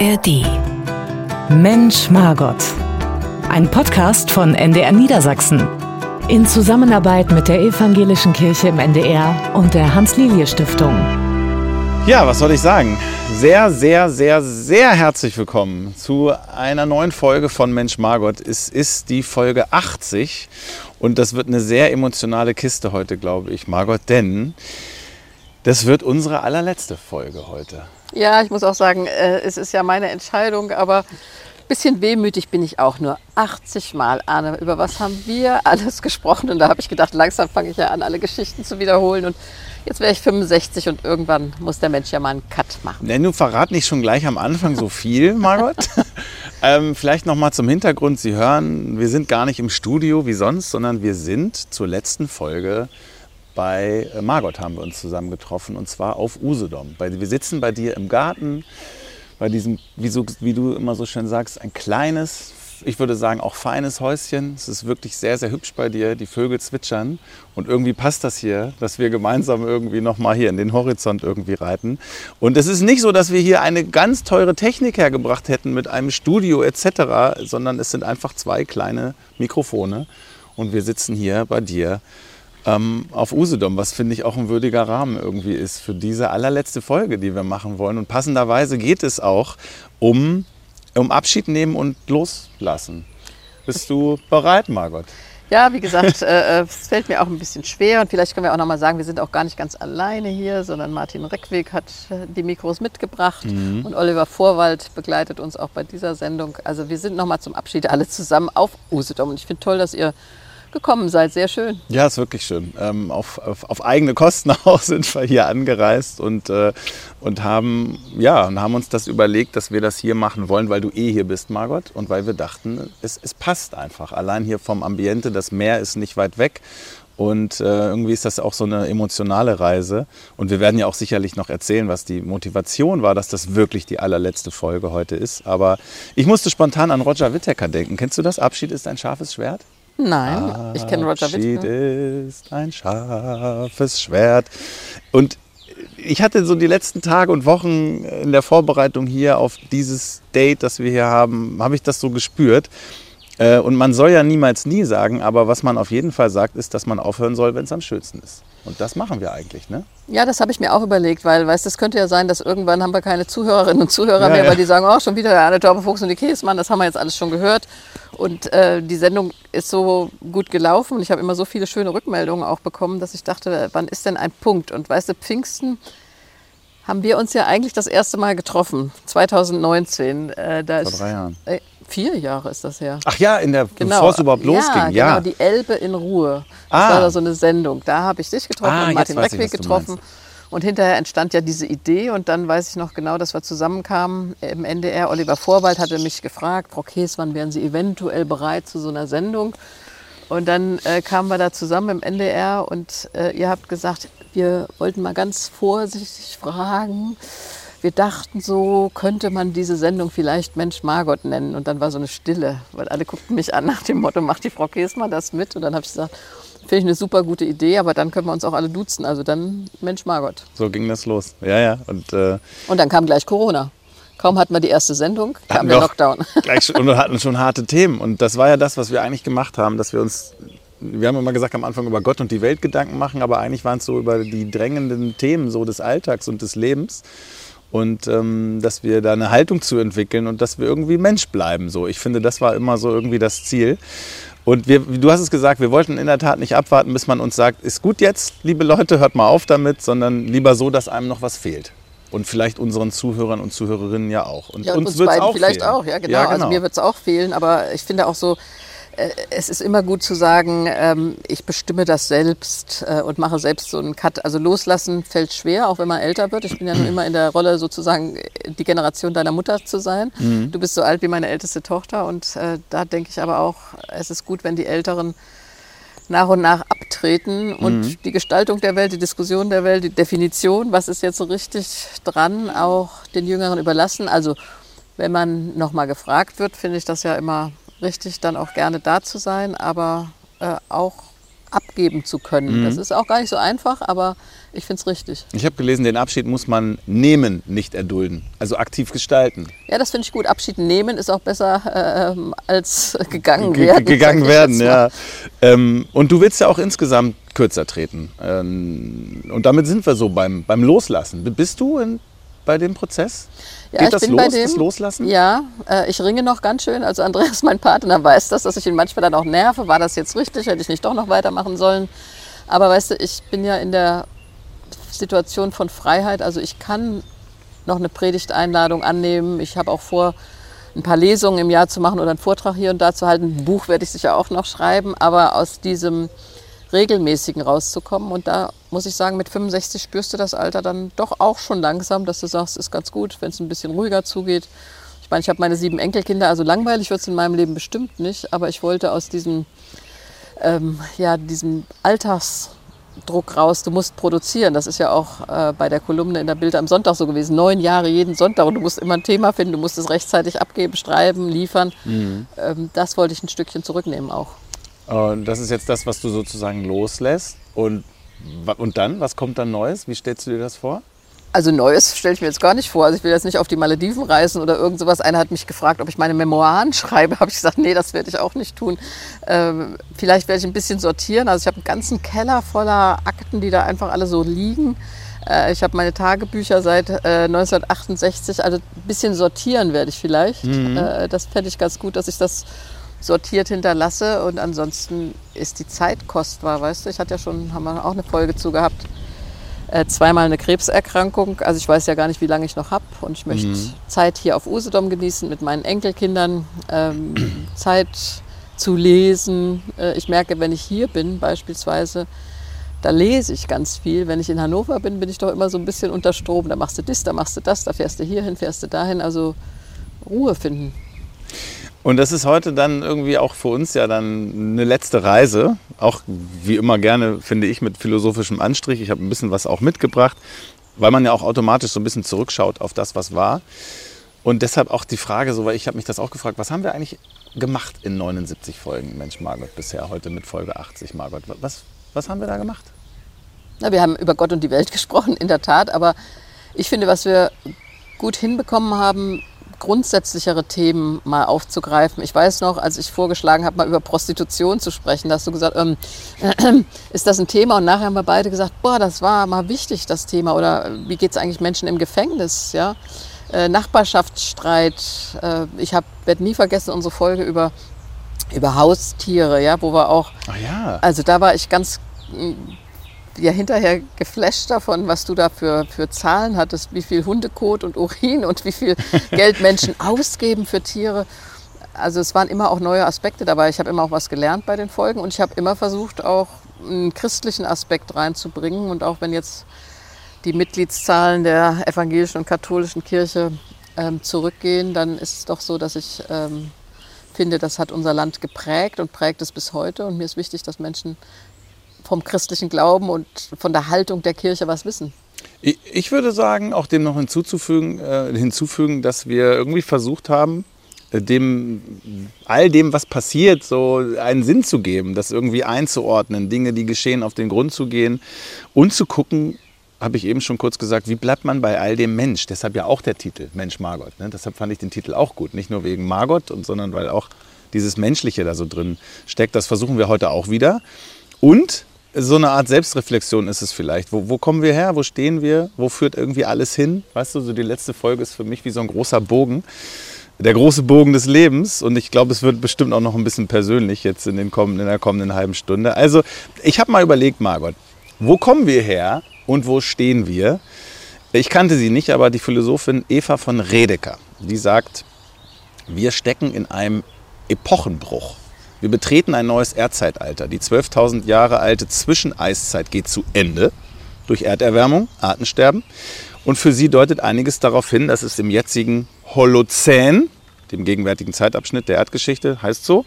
ARD. Mensch Margot. Ein Podcast von NDR Niedersachsen. In Zusammenarbeit mit der Evangelischen Kirche im NDR und der Hans-Lilie-Stiftung. Ja, was soll ich sagen? Sehr, sehr, sehr, sehr herzlich willkommen zu einer neuen Folge von Mensch Margot. Es ist die Folge 80 und das wird eine sehr emotionale Kiste heute, glaube ich, Margot, denn das wird unsere allerletzte Folge heute. Ja, ich muss auch sagen, äh, es ist ja meine Entscheidung, aber ein bisschen wehmütig bin ich auch nur. 80 Mal, Arne, über was haben wir alles gesprochen? Und da habe ich gedacht, langsam fange ich ja an, alle Geschichten zu wiederholen. Und jetzt wäre ich 65 und irgendwann muss der Mensch ja mal einen Cut machen. Nenn du verrat nicht schon gleich am Anfang so viel, Margot. ähm, vielleicht noch mal zum Hintergrund. Sie hören, wir sind gar nicht im Studio wie sonst, sondern wir sind zur letzten Folge bei äh, Margot haben wir uns zusammen getroffen und zwar auf Usedom. Wir sitzen bei dir im Garten, bei diesem, wie, so, wie du immer so schön sagst, ein kleines, ich würde sagen auch feines Häuschen. Es ist wirklich sehr, sehr hübsch bei dir. Die Vögel zwitschern und irgendwie passt das hier, dass wir gemeinsam irgendwie nochmal hier in den Horizont irgendwie reiten. Und es ist nicht so, dass wir hier eine ganz teure Technik hergebracht hätten mit einem Studio etc., sondern es sind einfach zwei kleine Mikrofone und wir sitzen hier bei dir ähm, auf Usedom, was finde ich auch ein würdiger Rahmen irgendwie ist für diese allerletzte Folge, die wir machen wollen. Und passenderweise geht es auch um, um Abschied nehmen und loslassen. Bist du bereit, Margot? Ja, wie gesagt, äh, äh, es fällt mir auch ein bisschen schwer und vielleicht können wir auch noch mal sagen, wir sind auch gar nicht ganz alleine hier, sondern Martin Reckweg hat äh, die Mikros mitgebracht mhm. und Oliver Vorwald begleitet uns auch bei dieser Sendung. Also wir sind noch mal zum Abschied alle zusammen auf Usedom und ich finde toll, dass ihr gekommen seid. Sehr schön. Ja, ist wirklich schön. Ähm, auf, auf, auf, eigene Kosten auch sind wir hier angereist und, äh, und, haben, ja, und haben uns das überlegt, dass wir das hier machen wollen, weil du eh hier bist, Margot, und weil wir dachten, es, es passt einfach. Allein hier vom Ambiente, das Meer ist nicht weit weg. Und äh, irgendwie ist das auch so eine emotionale Reise. Und wir werden ja auch sicherlich noch erzählen, was die Motivation war, dass das wirklich die allerletzte Folge heute ist. Aber ich musste spontan an Roger Whittaker denken. Kennst du das? Abschied ist ein scharfes Schwert? Nein, ich kenne Roger Abschied ist ein scharfes Schwert. Und ich hatte so die letzten Tage und Wochen in der Vorbereitung hier auf dieses Date, das wir hier haben, habe ich das so gespürt. Äh, und man soll ja niemals nie sagen, aber was man auf jeden Fall sagt, ist, dass man aufhören soll, wenn es am schönsten ist. Und das machen wir eigentlich, ne? Ja, das habe ich mir auch überlegt, weil, weißt es könnte ja sein, dass irgendwann haben wir keine Zuhörerinnen und Zuhörer ja, mehr, ja. weil die sagen, oh, schon wieder der Arne Torbefuchs und die Käsmann, das haben wir jetzt alles schon gehört. Und äh, die Sendung ist so gut gelaufen und ich habe immer so viele schöne Rückmeldungen auch bekommen, dass ich dachte, wann ist denn ein Punkt? Und weißt du, Pfingsten haben wir uns ja eigentlich das erste Mal getroffen, 2019. Äh, da Vor drei Jahren. Äh, Vier Jahre ist das her. Ach ja, in der, genau. bevor es überhaupt losging. Ja, genau, die Elbe in Ruhe. Das ah. war da so eine Sendung. Da habe ich dich getroffen ah, und Martin Reckweg getroffen. Und hinterher entstand ja diese Idee und dann weiß ich noch genau, dass wir zusammenkamen im NDR. Oliver Vorwald hatte mich gefragt, Frau Kees, wann wären Sie eventuell bereit zu so einer Sendung? Und dann äh, kamen wir da zusammen im NDR und äh, ihr habt gesagt, wir wollten mal ganz vorsichtig fragen, wir dachten so, könnte man diese Sendung vielleicht Mensch Margot nennen. Und dann war so eine Stille, weil alle guckten mich an nach dem Motto, macht die Frau Käsmann das mit? Und dann habe ich gesagt, finde ich eine super gute Idee, aber dann können wir uns auch alle duzen. Also dann Mensch Margot. So ging das los. Ja, ja. Und, äh und dann kam gleich Corona. Kaum hatten wir die erste Sendung, kam der Lockdown. Gleich, und wir hatten schon harte Themen. Und das war ja das, was wir eigentlich gemacht haben, dass wir uns wir haben immer gesagt am Anfang über Gott und die Welt Gedanken machen, aber eigentlich waren es so über die drängenden Themen so des Alltags und des Lebens und ähm, dass wir da eine Haltung zu entwickeln und dass wir irgendwie Mensch bleiben. So, ich finde, das war immer so irgendwie das Ziel. Und wir, du hast es gesagt, wir wollten in der Tat nicht abwarten, bis man uns sagt, ist gut jetzt, liebe Leute, hört mal auf damit, sondern lieber so, dass einem noch was fehlt. Und vielleicht unseren Zuhörern und Zuhörerinnen ja auch. Und, ja, und uns, uns beiden auch vielleicht fehlen. auch, ja genau. ja genau. Also mir wird es auch fehlen, aber ich finde auch so, es ist immer gut zu sagen, ähm, ich bestimme das selbst äh, und mache selbst so einen Cut. Also loslassen fällt schwer, auch wenn man älter wird. Ich bin ja nun immer in der Rolle, sozusagen die Generation deiner Mutter zu sein. Mhm. Du bist so alt wie meine älteste Tochter und äh, da denke ich aber auch, es ist gut, wenn die Älteren nach und nach abtreten und mhm. die Gestaltung der Welt, die Diskussion der Welt, die Definition, was ist jetzt so richtig dran, auch den Jüngeren überlassen. Also wenn man nochmal gefragt wird, finde ich das ja immer richtig, dann auch gerne da zu sein, aber äh, auch abgeben zu können. Mhm. Das ist auch gar nicht so einfach, aber Ich finde es richtig. Ich habe gelesen, den Abschied muss man nehmen, nicht erdulden. Also aktiv gestalten. Ja, das finde ich gut. Abschied nehmen ist auch besser äh, als gegangen werden. G gegangen werden, ja. Ähm, und du willst ja auch insgesamt kürzer treten. Ähm, und damit sind wir so beim, beim Loslassen. Bist du in, bei dem Prozess? Ja, Geht das los, dem, das Loslassen? Ja, äh, ich ringe noch ganz schön. Also Andreas, mein Partner, weiß das, dass ich ihn manchmal dann auch nerve. War das jetzt richtig? Hätte ich nicht doch noch weitermachen sollen? Aber weißt du, ich bin ja in der Situation von Freiheit. Also ich kann noch eine Predigteinladung annehmen. Ich habe auch vor, ein paar Lesungen im Jahr zu machen oder einen Vortrag hier und da zu halten. Ein Buch werde ich sicher auch noch schreiben. Aber aus diesem regelmäßigen rauszukommen. Und da muss ich sagen, mit 65 spürst du das Alter dann doch auch schon langsam, dass du sagst, ist ganz gut, wenn es ein bisschen ruhiger zugeht. Ich meine, ich habe meine sieben Enkelkinder, also langweilig wird es in meinem Leben bestimmt nicht, aber ich wollte aus diesem, ähm, ja, diesem Alltagsdruck raus, du musst produzieren. Das ist ja auch äh, bei der Kolumne in der Bild am Sonntag so gewesen. Neun Jahre jeden Sonntag und du musst immer ein Thema finden, du musst es rechtzeitig abgeben, schreiben, liefern. Mhm. Ähm, das wollte ich ein Stückchen zurücknehmen auch. Und das ist jetzt das, was du sozusagen loslässt. Und, und dann, was kommt dann Neues? Wie stellst du dir das vor? Also Neues stelle ich mir jetzt gar nicht vor. Also ich will jetzt nicht auf die Malediven reisen oder irgend sowas. Einer hat mich gefragt, ob ich meine Memoiren schreibe. Habe ich gesagt, nee, das werde ich auch nicht tun. Ähm, vielleicht werde ich ein bisschen sortieren. Also ich habe einen ganzen Keller voller Akten, die da einfach alle so liegen. Äh, ich habe meine Tagebücher seit äh, 1968. Also ein bisschen sortieren werde ich vielleicht. Mhm. Äh, das fände ich ganz gut, dass ich das sortiert hinterlasse. Und ansonsten ist die Zeit kostbar, weißt du. Ich hatte ja schon, haben wir auch eine Folge zu gehabt, äh, zweimal eine Krebserkrankung. Also ich weiß ja gar nicht, wie lange ich noch habe. Und ich möchte mhm. Zeit hier auf Usedom genießen mit meinen Enkelkindern. Ähm, Zeit zu lesen. Äh, ich merke, wenn ich hier bin beispielsweise, da lese ich ganz viel. Wenn ich in Hannover bin, bin ich doch immer so ein bisschen unter Strom. Da machst du das, da machst du das, da fährst du hier hin, fährst du dahin. Also Ruhe finden. Und das ist heute dann irgendwie auch für uns ja dann eine letzte Reise. Auch wie immer gerne, finde ich, mit philosophischem Anstrich. Ich habe ein bisschen was auch mitgebracht, weil man ja auch automatisch so ein bisschen zurückschaut auf das, was war. Und deshalb auch die Frage, so, weil ich habe mich das auch gefragt, was haben wir eigentlich gemacht in 79 Folgen, Mensch Margot, bisher heute mit Folge 80, Margot? Was, was haben wir da gemacht? Na, wir haben über Gott und die Welt gesprochen, in der Tat. Aber ich finde, was wir gut hinbekommen haben, grundsätzlichere Themen mal aufzugreifen. Ich weiß noch, als ich vorgeschlagen habe, mal über Prostitution zu sprechen, da hast du gesagt, ähm, äh, ist das ein Thema? Und nachher haben wir beide gesagt, boah, das war mal wichtig, das Thema. Oder wie geht es eigentlich Menschen im Gefängnis? Ja? Äh, Nachbarschaftsstreit. Äh, ich werde nie vergessen unsere Folge über, über Haustiere, ja, wo wir auch, ja. also da war ich ganz ja hinterher geflasht davon, was du da für, für Zahlen hattest, wie viel Hundekot und Urin und wie viel Geld Menschen ausgeben für Tiere. Also es waren immer auch neue Aspekte dabei. Ich habe immer auch was gelernt bei den Folgen und ich habe immer versucht, auch einen christlichen Aspekt reinzubringen. Und auch wenn jetzt die Mitgliedszahlen der evangelischen und katholischen Kirche ähm, zurückgehen, dann ist es doch so, dass ich ähm, finde, das hat unser Land geprägt und prägt es bis heute. Und mir ist wichtig, dass Menschen vom christlichen Glauben und von der Haltung der Kirche was wissen. Ich würde sagen, auch dem noch hinzuzufügen, äh, hinzufügen, dass wir irgendwie versucht haben, äh, dem, all dem, was passiert, so einen Sinn zu geben, das irgendwie einzuordnen, Dinge, die geschehen, auf den Grund zu gehen und zu gucken, habe ich eben schon kurz gesagt, wie bleibt man bei all dem Mensch? Deshalb ja auch der Titel Mensch Margot. Ne? Deshalb fand ich den Titel auch gut. Nicht nur wegen Margot, sondern weil auch dieses Menschliche da so drin steckt. Das versuchen wir heute auch wieder. Und so eine Art Selbstreflexion ist es vielleicht. Wo, wo, kommen wir her? Wo stehen wir? Wo führt irgendwie alles hin? Weißt du, so die letzte Folge ist für mich wie so ein großer Bogen. Der große Bogen des Lebens. Und ich glaube, es wird bestimmt auch noch ein bisschen persönlich jetzt in, den kommenden, in der kommenden halben Stunde. Also, ich habe mal überlegt, Margot, wo kommen wir her und wo stehen wir? Ich kannte sie nicht, aber die Philosophin Eva von Redeker, die sagt, wir stecken in einem Epochenbruch. Wir betreten ein neues Erdzeitalter. Die 12.000 Jahre alte Zwischeneiszeit geht zu Ende durch Erderwärmung, Artensterben. Und für sie deutet einiges darauf hin, dass es im jetzigen Holozän, dem gegenwärtigen Zeitabschnitt der Erdgeschichte, heißt so,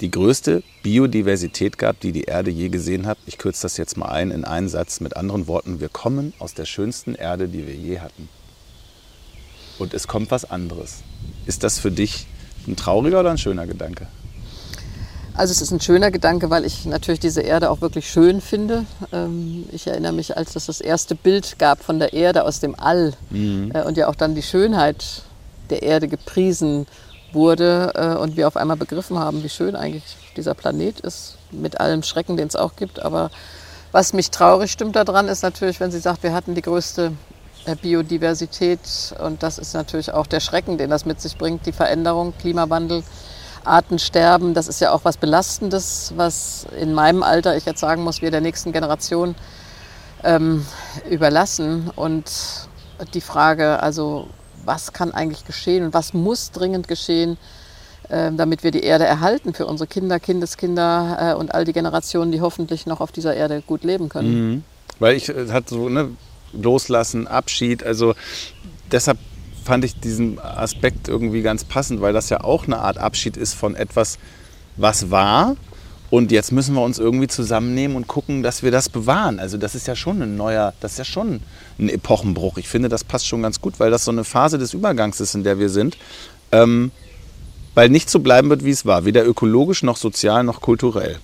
die größte Biodiversität gab, die die Erde je gesehen hat. Ich kürze das jetzt mal ein in einen Satz. Mit anderen Worten, wir kommen aus der schönsten Erde, die wir je hatten. Und es kommt was anderes. Ist das für dich ein trauriger oder ein schöner Gedanke? Also es ist ein schöner Gedanke, weil ich natürlich diese Erde auch wirklich schön finde. Ähm, ich erinnere mich, als es das erste Bild gab von der Erde aus dem All mhm. Äh, und ja auch dann die Schönheit der Erde gepriesen wurde äh, und wir auf einmal begriffen haben, wie schön eigentlich dieser Planet ist, mit allem Schrecken, den es auch gibt. Aber was mich traurig stimmt daran, ist natürlich, wenn sie sagt, wir hatten die größte äh, Biodiversität und das ist natürlich auch der Schrecken, den das mit sich bringt, die Veränderung, Klimawandel. Artensterben, das ist ja auch was Belastendes, was in meinem Alter, ich jetzt sagen muss, wir der nächsten Generation ähm, überlassen. Und die Frage, also was kann eigentlich geschehen und was muss dringend geschehen, äh, damit wir die Erde erhalten für unsere Kinder, Kindeskinder äh, und all die Generationen, die hoffentlich noch auf dieser Erde gut leben können. Mhm. Weil ich äh, hatte so, ne, Loslassen, Abschied, also deshalb fand ich diesen Aspekt irgendwie ganz passend, weil das ja auch eine Art Abschied ist von etwas, was war. Und jetzt müssen wir uns irgendwie zusammennehmen und gucken, dass wir das bewahren. Also das ist ja schon ein neuer, das ist ja schon ein Epochenbruch. Ich finde, das passt schon ganz gut, weil das so eine Phase des Übergangs ist, in der wir sind. Ähm, weil nicht so bleiben wird, wie es war. Weder ökologisch noch sozial noch kulturell.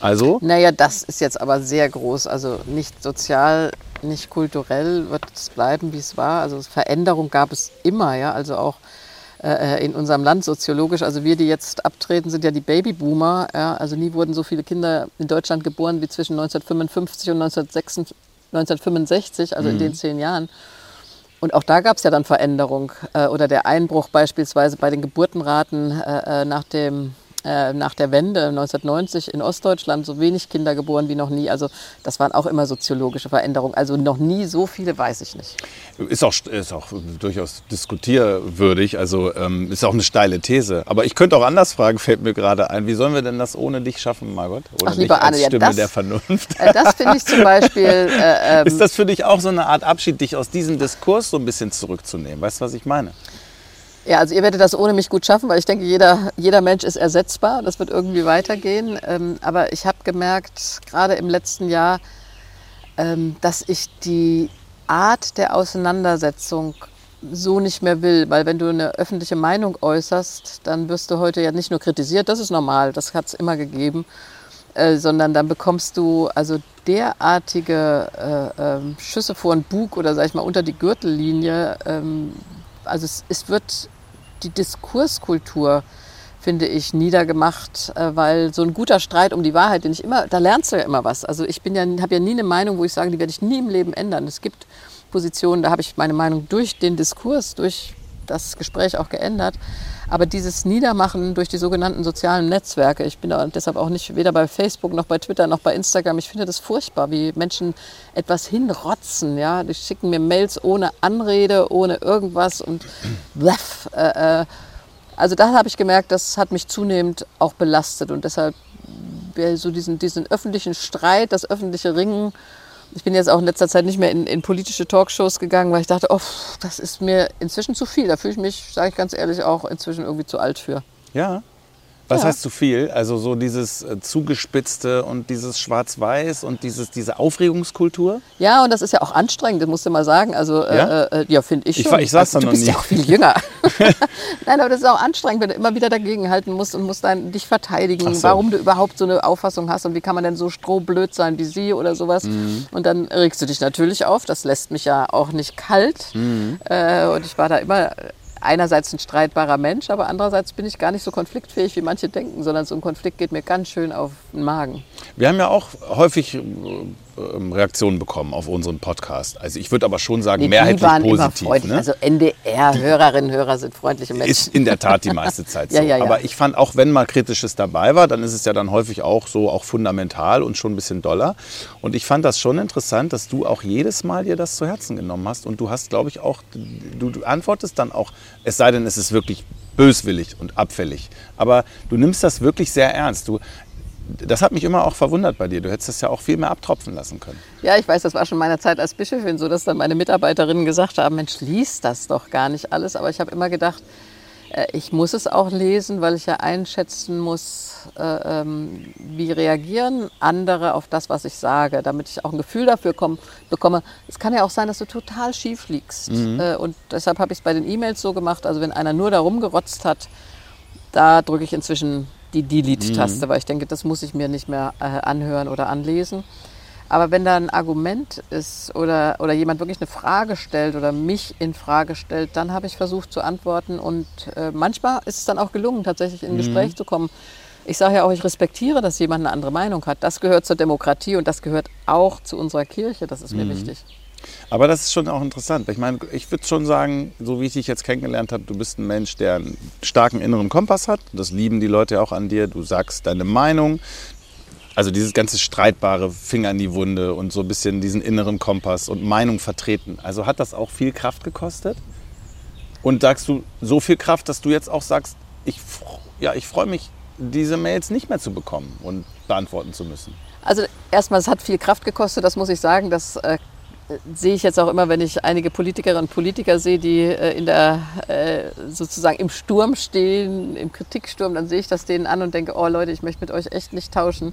Also? Naja, das ist jetzt aber sehr groß. Also nicht sozial nicht kulturell wird es bleiben, wie es war. Also Veränderung gab es immer, ja, also auch äh, in unserem Land soziologisch. Also wir, die jetzt abtreten, sind ja die Babyboomer. Ja, also nie wurden so viele Kinder in Deutschland geboren wie zwischen 1955 und 1965, also mhm. in den zehn Jahren. Und auch da gab es ja dann Veränderung äh, oder der Einbruch beispielsweise bei den Geburtenraten äh, äh nach dem äh, nach der Wende 1990 in Ostdeutschland so wenig Kinder geboren wie noch nie. Also das waren auch immer soziologische Veränderungen. Also noch nie so viele, weiß ich nicht. Ist auch, ist auch durchaus diskutierwürdig. Also ähm, ist auch eine steile These. Aber ich könnte auch anders fragen, fällt mir gerade ein. Wie sollen wir denn das ohne dich schaffen, Margot? Ohne Ach, lieber Anne, ja, Stimme das, der Vernunft. Äh, das finde ich zum Beispiel. Äh, ähm, ist das für dich auch so eine Art Abschied, dich aus diesem Diskurs so ein bisschen zurückzunehmen? Weißt du, was ich meine? Ja, also ihr werdet das ohne mich gut schaffen, weil ich denke, jeder, jeder Mensch ist ersetzbar. Das wird irgendwie weitergehen. Ähm, aber ich habe gemerkt, gerade im letzten Jahr, ähm, dass ich die Art der Auseinandersetzung so nicht mehr will. Weil wenn du eine öffentliche Meinung äußerst, dann wirst du heute ja nicht nur kritisiert, das ist normal, das hat es immer gegeben, äh, sondern dann bekommst du also derartige äh, äh, Schüsse vor den Bug oder sag ich mal unter die Gürtellinie. Ähm, also es, es wird die Diskurskultur, finde ich, niedergemacht, äh, weil so ein guter Streit um die Wahrheit, den ich immer, da lernst du ja immer was. Also ich bin ja, habe ja nie eine Meinung, wo ich sage, die werde ich nie im Leben ändern. Es gibt Positionen, da habe ich meine Meinung durch den Diskurs, durch das Gespräch auch geändert. Aber dieses Niedermachen durch die sogenannten sozialen Netzwerke, ich bin deshalb auch nicht weder bei Facebook noch bei Twitter noch bei Instagram, ich finde das furchtbar, wie Menschen etwas hinrotzen. Ja? Die schicken mir Mails ohne Anrede, ohne irgendwas und bluff. Äh, äh. Also da habe ich gemerkt, das hat mich zunehmend auch belastet und deshalb so diesen, diesen öffentlichen Streit, das öffentliche Ringen, ich bin jetzt auch in letzter Zeit nicht mehr in, in politische Talkshows gegangen, weil ich dachte, oh, das ist mir inzwischen zu viel. Da fühle ich mich, sage ich ganz ehrlich, auch inzwischen irgendwie zu alt für. Ja. Was ja. heißt zu viel? Also so dieses äh, zugespitzte und dieses Schwarz-Weiß und dieses, diese Aufregungskultur? Ja, und das ist ja auch anstrengend, das musst du mal sagen. Also äh, ja, äh, ja finde ich schon. Ich, ich sag's also, dann noch nie. Du bist ja auch viel jünger. Nein, aber das ist auch anstrengend, wenn du immer wieder dagegen halten musst und musst dann dich verteidigen, so. warum du überhaupt so eine Auffassung hast und wie kann man denn so strohblöd sein wie sie oder sowas. Mhm. Und dann regst du dich natürlich auf. Das lässt mich ja auch nicht kalt. Mhm. Äh, und ich war da immer einerseits ein streitbarer Mensch, aber andererseits bin ich gar nicht so konfliktfähig, wie manche denken, sondern so ein Konflikt geht mir ganz schön auf den Magen. Wir haben ja auch häufig äh, ähm, Reaktionen bekommen auf unseren Podcast. Also ich würde aber schon sagen, nee, mehrheitlich waren positiv. Immer. Ne? Also NDR-Hörerinnen und Hörer sind freundliche Menschen. Ist in der Tat die meiste Zeit so. ja, ja, ja. Aber ich fand, auch wenn mal Kritisches dabei war, dann ist es ja dann häufig auch so, auch fundamental und schon ein bisschen doller. Und ich fand das schon interessant, dass du auch jedes Mal dir das zu Herzen genommen hast. Und du hast, glaube ich, auch, du, du antwortest dann auch, es sei denn, es ist wirklich böswillig und abfällig. Aber du nimmst das wirklich sehr ernst. Du, das hat mich immer auch verwundert bei dir. Du hättest das ja auch viel mehr abtropfen lassen können. Ja, ich weiß, das war schon meiner Zeit als Bischöfin so, dass dann meine Mitarbeiterinnen gesagt haben, Mensch, lies das doch gar nicht alles. Aber ich habe immer gedacht, äh, ich muss es auch lesen, weil ich ja einschätzen muss, äh, ähm, wie reagieren andere auf das, was ich sage, damit ich auch ein Gefühl dafür bekomme. Es kann ja auch sein, dass du total schief liegst. Mhm. Äh, und deshalb habe ich es bei den E-Mails so gemacht, also wenn einer nur da rumgerotzt hat, da drücke ich inzwischen die Delete-Taste, mhm. weil ich denke, das muss ich mir nicht mehr äh, anhören oder anlesen. Aber wenn da ein Argument ist oder, oder jemand wirklich eine Frage stellt oder mich in Frage stellt, dann habe ich versucht zu antworten. Und äh, manchmal ist es dann auch gelungen, tatsächlich in ein mhm. Gespräch zu kommen. Ich sage ja auch, ich respektiere, dass jemand eine andere Meinung hat. Das gehört zur Demokratie und das gehört auch zu unserer Kirche. Das ist mir mhm. wichtig. Aber das ist schon auch interessant. Ich meine, ich würde schon sagen, so wie ich dich jetzt kennengelernt habe, du bist ein Mensch, der einen starken inneren Kompass hat. Das lieben die Leute auch an dir. Du sagst deine Meinung. Also dieses ganze streitbare Finger in die Wunde und so ein bisschen diesen inneren Kompass und Meinung vertreten. Also hat das auch viel Kraft gekostet? Und sagst du so viel Kraft, dass du jetzt auch sagst, ich, ja, ich freue mich, diese Mails nicht mehr zu bekommen und beantworten zu müssen? Also erstmal, es hat viel Kraft gekostet, das muss ich sagen. Das äh, sehe ich jetzt auch immer, wenn ich einige Politikerinnen und Politiker sehe, die äh, in der, äh, sozusagen im Sturm stehen, im Kritiksturm, dann sehe ich das denen an und denke, oh Leute, ich möchte mit euch echt nicht tauschen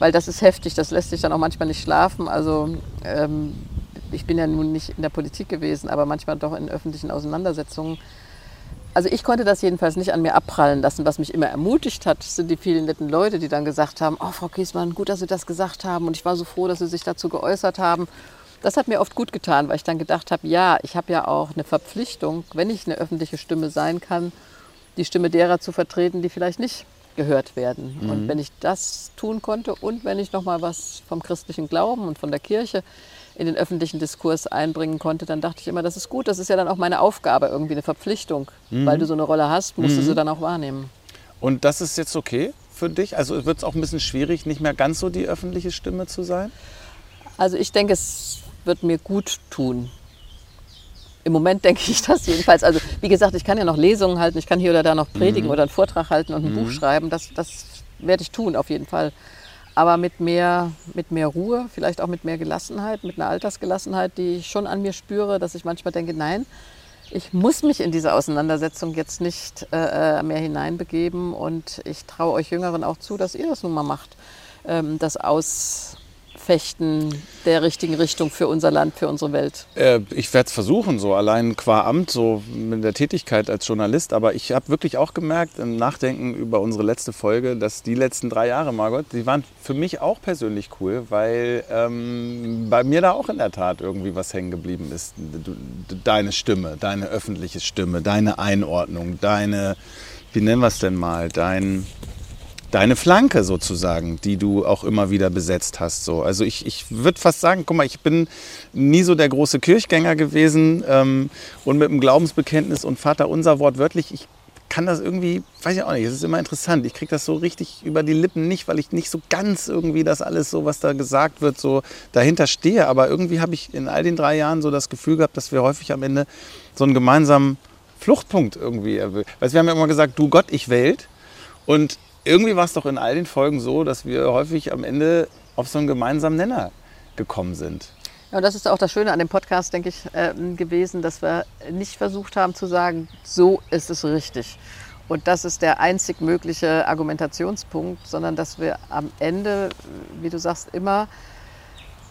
weil das ist heftig, das lässt sich dann auch manchmal nicht schlafen. Also ähm, ich bin ja nun nicht in der Politik gewesen, aber manchmal doch in öffentlichen Auseinandersetzungen. Also ich konnte das jedenfalls nicht an mir abprallen lassen. Was mich immer ermutigt hat, sind die vielen netten Leute, die dann gesagt haben, oh Frau Kiesmann, gut, dass Sie das gesagt haben und ich war so froh, dass Sie sich dazu geäußert haben. Das hat mir oft gut getan, weil ich dann gedacht habe, ja, ich habe ja auch eine Verpflichtung, wenn ich eine öffentliche Stimme sein kann, die Stimme derer zu vertreten, die vielleicht nicht gehört werden. Mhm. Und wenn ich das tun konnte und wenn ich noch mal was vom christlichen Glauben und von der Kirche in den öffentlichen Diskurs einbringen konnte, dann dachte ich immer, das ist gut, das ist ja dann auch meine Aufgabe, irgendwie eine Verpflichtung. Mhm. Weil du so eine Rolle hast, musst du mhm. sie dann auch wahrnehmen. Und das ist jetzt okay für dich? Also wird es auch ein bisschen schwierig, nicht mehr ganz so die öffentliche Stimme zu sein? Also ich denke, es wird mir gut tun, im Moment denke ich das jedenfalls. Also wie gesagt, ich kann ja noch Lesungen halten, ich kann hier oder da noch predigen mhm. oder einen Vortrag halten und ein mhm. Buch schreiben. Das, das werde ich tun, auf jeden Fall. Aber mit mehr, mit mehr Ruhe, vielleicht auch mit mehr Gelassenheit, mit einer Altersgelassenheit, die ich schon an mir spüre, dass ich manchmal denke, nein, ich muss mich in diese Auseinandersetzung jetzt nicht äh, äh mehr hineinbegeben. Und ich traue euch Jüngeren auch zu, dass ihr das nun mal macht. Ähm, das Aus, Fechten der richtigen Richtung für unser Land, für unsere Welt? Äh, ich werde es versuchen, so allein qua Amt, so mit der Tätigkeit als Journalist. Aber ich habe wirklich auch gemerkt im Nachdenken über unsere letzte Folge, dass die letzten drei Jahre, Margot, die waren für mich auch persönlich cool, weil ähm, bei mir da auch in der Tat irgendwie was hängen geblieben ist. Deine Stimme, deine öffentliche Stimme, deine Einordnung, deine, wie nennen wir es denn mal, dein deine Flanke sozusagen, die du auch immer wieder besetzt hast. So. Also ich, ich würde fast sagen, guck mal, ich bin nie so der große Kirchgänger gewesen ähm, und mit dem Glaubensbekenntnis und Vater unser wortwörtlich, ich kann das irgendwie, weiß ich auch nicht, es ist immer interessant. Ich kriege das so richtig über die Lippen nicht, weil ich nicht so ganz irgendwie das alles so, was da gesagt wird, so dahinter stehe. Aber irgendwie habe ich in all den drei Jahren so das Gefühl gehabt, dass wir häufig am Ende so einen gemeinsamen Fluchtpunkt irgendwie Weil wir haben ja immer gesagt, du Gott, ich Welt. Und irgendwie war es doch in all den Folgen so, dass wir häufig am Ende auf so einen gemeinsamen Nenner gekommen sind. Ja, und das ist auch das Schöne an dem Podcast, denke ich, äh, gewesen, dass wir nicht versucht haben zu sagen, so ist es richtig. Und das ist der einzig mögliche Argumentationspunkt, sondern dass wir am Ende, wie du sagst, immer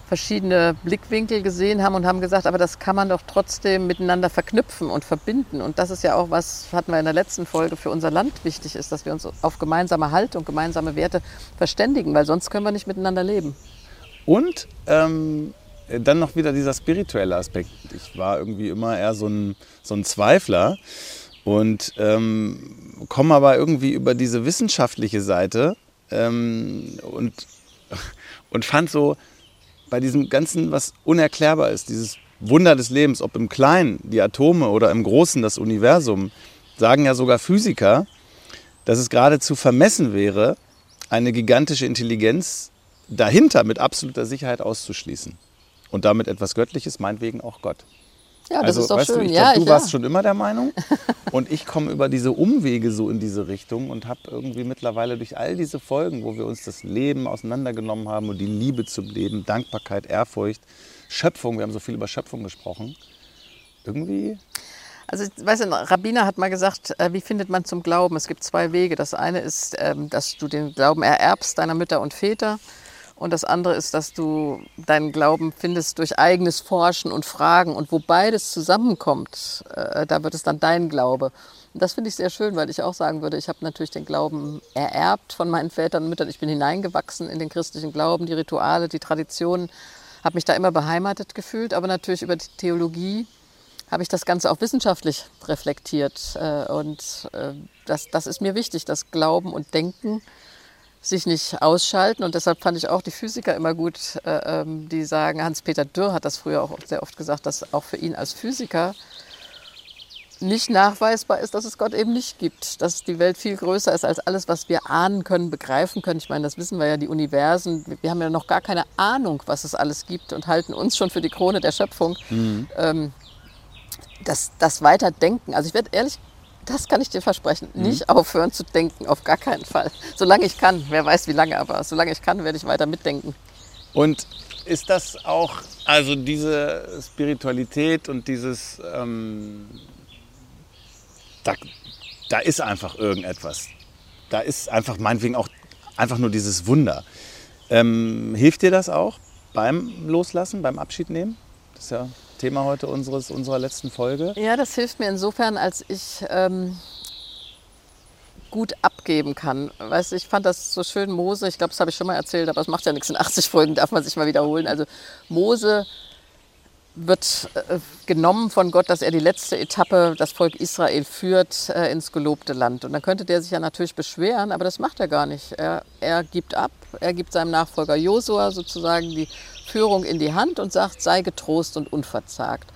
verschiedene Blickwinkel gesehen haben und haben gesagt, aber das kann man doch trotzdem miteinander verknüpfen und verbinden. Und das ist ja auch was, hatten wir in der letzten Folge, für unser Land wichtig ist, dass wir uns auf gemeinsame Haltung, gemeinsame Werte verständigen, weil sonst können wir nicht miteinander leben. Und ähm, dann noch wieder dieser spirituelle Aspekt. Ich war irgendwie immer eher so ein, so ein Zweifler und ähm, komme aber irgendwie über diese wissenschaftliche Seite ähm, und, und fand so, bei diesem Ganzen, was unerklärbar ist, dieses Wunder des Lebens, ob im Kleinen die Atome oder im Großen das Universum, sagen ja sogar Physiker, dass es geradezu vermessen wäre, eine gigantische Intelligenz dahinter mit absoluter Sicherheit auszuschließen. Und damit etwas Göttliches, meinetwegen auch Gott. Ja, das also, ist doch weißt schön. Du, ich ja, glaub, du ja. warst schon immer der Meinung und ich komme über diese Umwege so in diese Richtung und habe irgendwie mittlerweile durch all diese Folgen, wo wir uns das Leben auseinandergenommen haben und die Liebe zum Leben, Dankbarkeit, Ehrfurcht, Schöpfung, wir haben so viel über Schöpfung gesprochen, irgendwie also, weißt du, Rabbiner hat mal gesagt, äh, wie findet man zum Glauben? Es gibt zwei Wege. Das eine ist, ähm, dass du den Glauben ererbst deiner Mütter und Väter. Und das andere ist, dass du deinen Glauben findest durch eigenes Forschen und Fragen. Und wo beides zusammenkommt, äh, da wird es dann dein Glaube. Und das finde ich sehr schön, weil ich auch sagen würde, ich habe natürlich den Glauben ererbt von meinen Vätern und Müttern. Ich bin hineingewachsen in den christlichen Glauben, die Rituale, die Traditionen, habe mich da immer beheimatet gefühlt. Aber natürlich über die Theologie habe ich das Ganze auch wissenschaftlich reflektiert. Äh, und äh, das, das ist mir wichtig, dass Glauben und Denken sich nicht ausschalten. Und deshalb fand ich auch die Physiker immer gut, äh, ähm, die sagen, Hans-Peter Dürr hat das früher auch sehr oft gesagt, dass auch für ihn als Physiker nicht nachweisbar ist, dass es Gott eben nicht gibt. Dass die Welt viel größer ist als alles, was wir ahnen können, begreifen können. Ich meine, das wissen wir ja, die Universen. Wir haben ja noch gar keine Ahnung, was es alles gibt und halten uns schon für die Krone der Schöpfung. Mhm. Ähm, das, das Weiterdenken. Also ich werde ehrlich das kann ich dir versprechen. Mhm. Nicht aufhören zu denken, auf gar keinen Fall. Solange ich kann, wer weiß wie lange, aber solange ich kann, werde ich weiter mitdenken. Und ist das auch, also diese Spiritualität und dieses, ähm, da, da ist einfach irgendetwas. Da ist einfach meinetwegen auch einfach nur dieses Wunder. Ähm, hilft dir das auch beim Loslassen, beim Abschied nehmen? Das ist ja Thema heute unseres, unserer letzten Folge. Ja, das hilft mir insofern, als ich ähm, gut abgeben kann. Weißt, ich fand das so schön, Mose, ich glaube, das habe ich schon mal erzählt, aber es macht ja nichts, in 80 Folgen darf man sich mal wiederholen. Also Mose wird äh, genommen von Gott, dass er die letzte Etappe, das Volk Israel führt, äh, ins gelobte Land. Und dann könnte der sich ja natürlich beschweren, aber das macht er gar nicht. Er, er gibt ab, er gibt seinem Nachfolger Josua sozusagen die Führung in die Hand und sagt, sei getrost und unverzagt.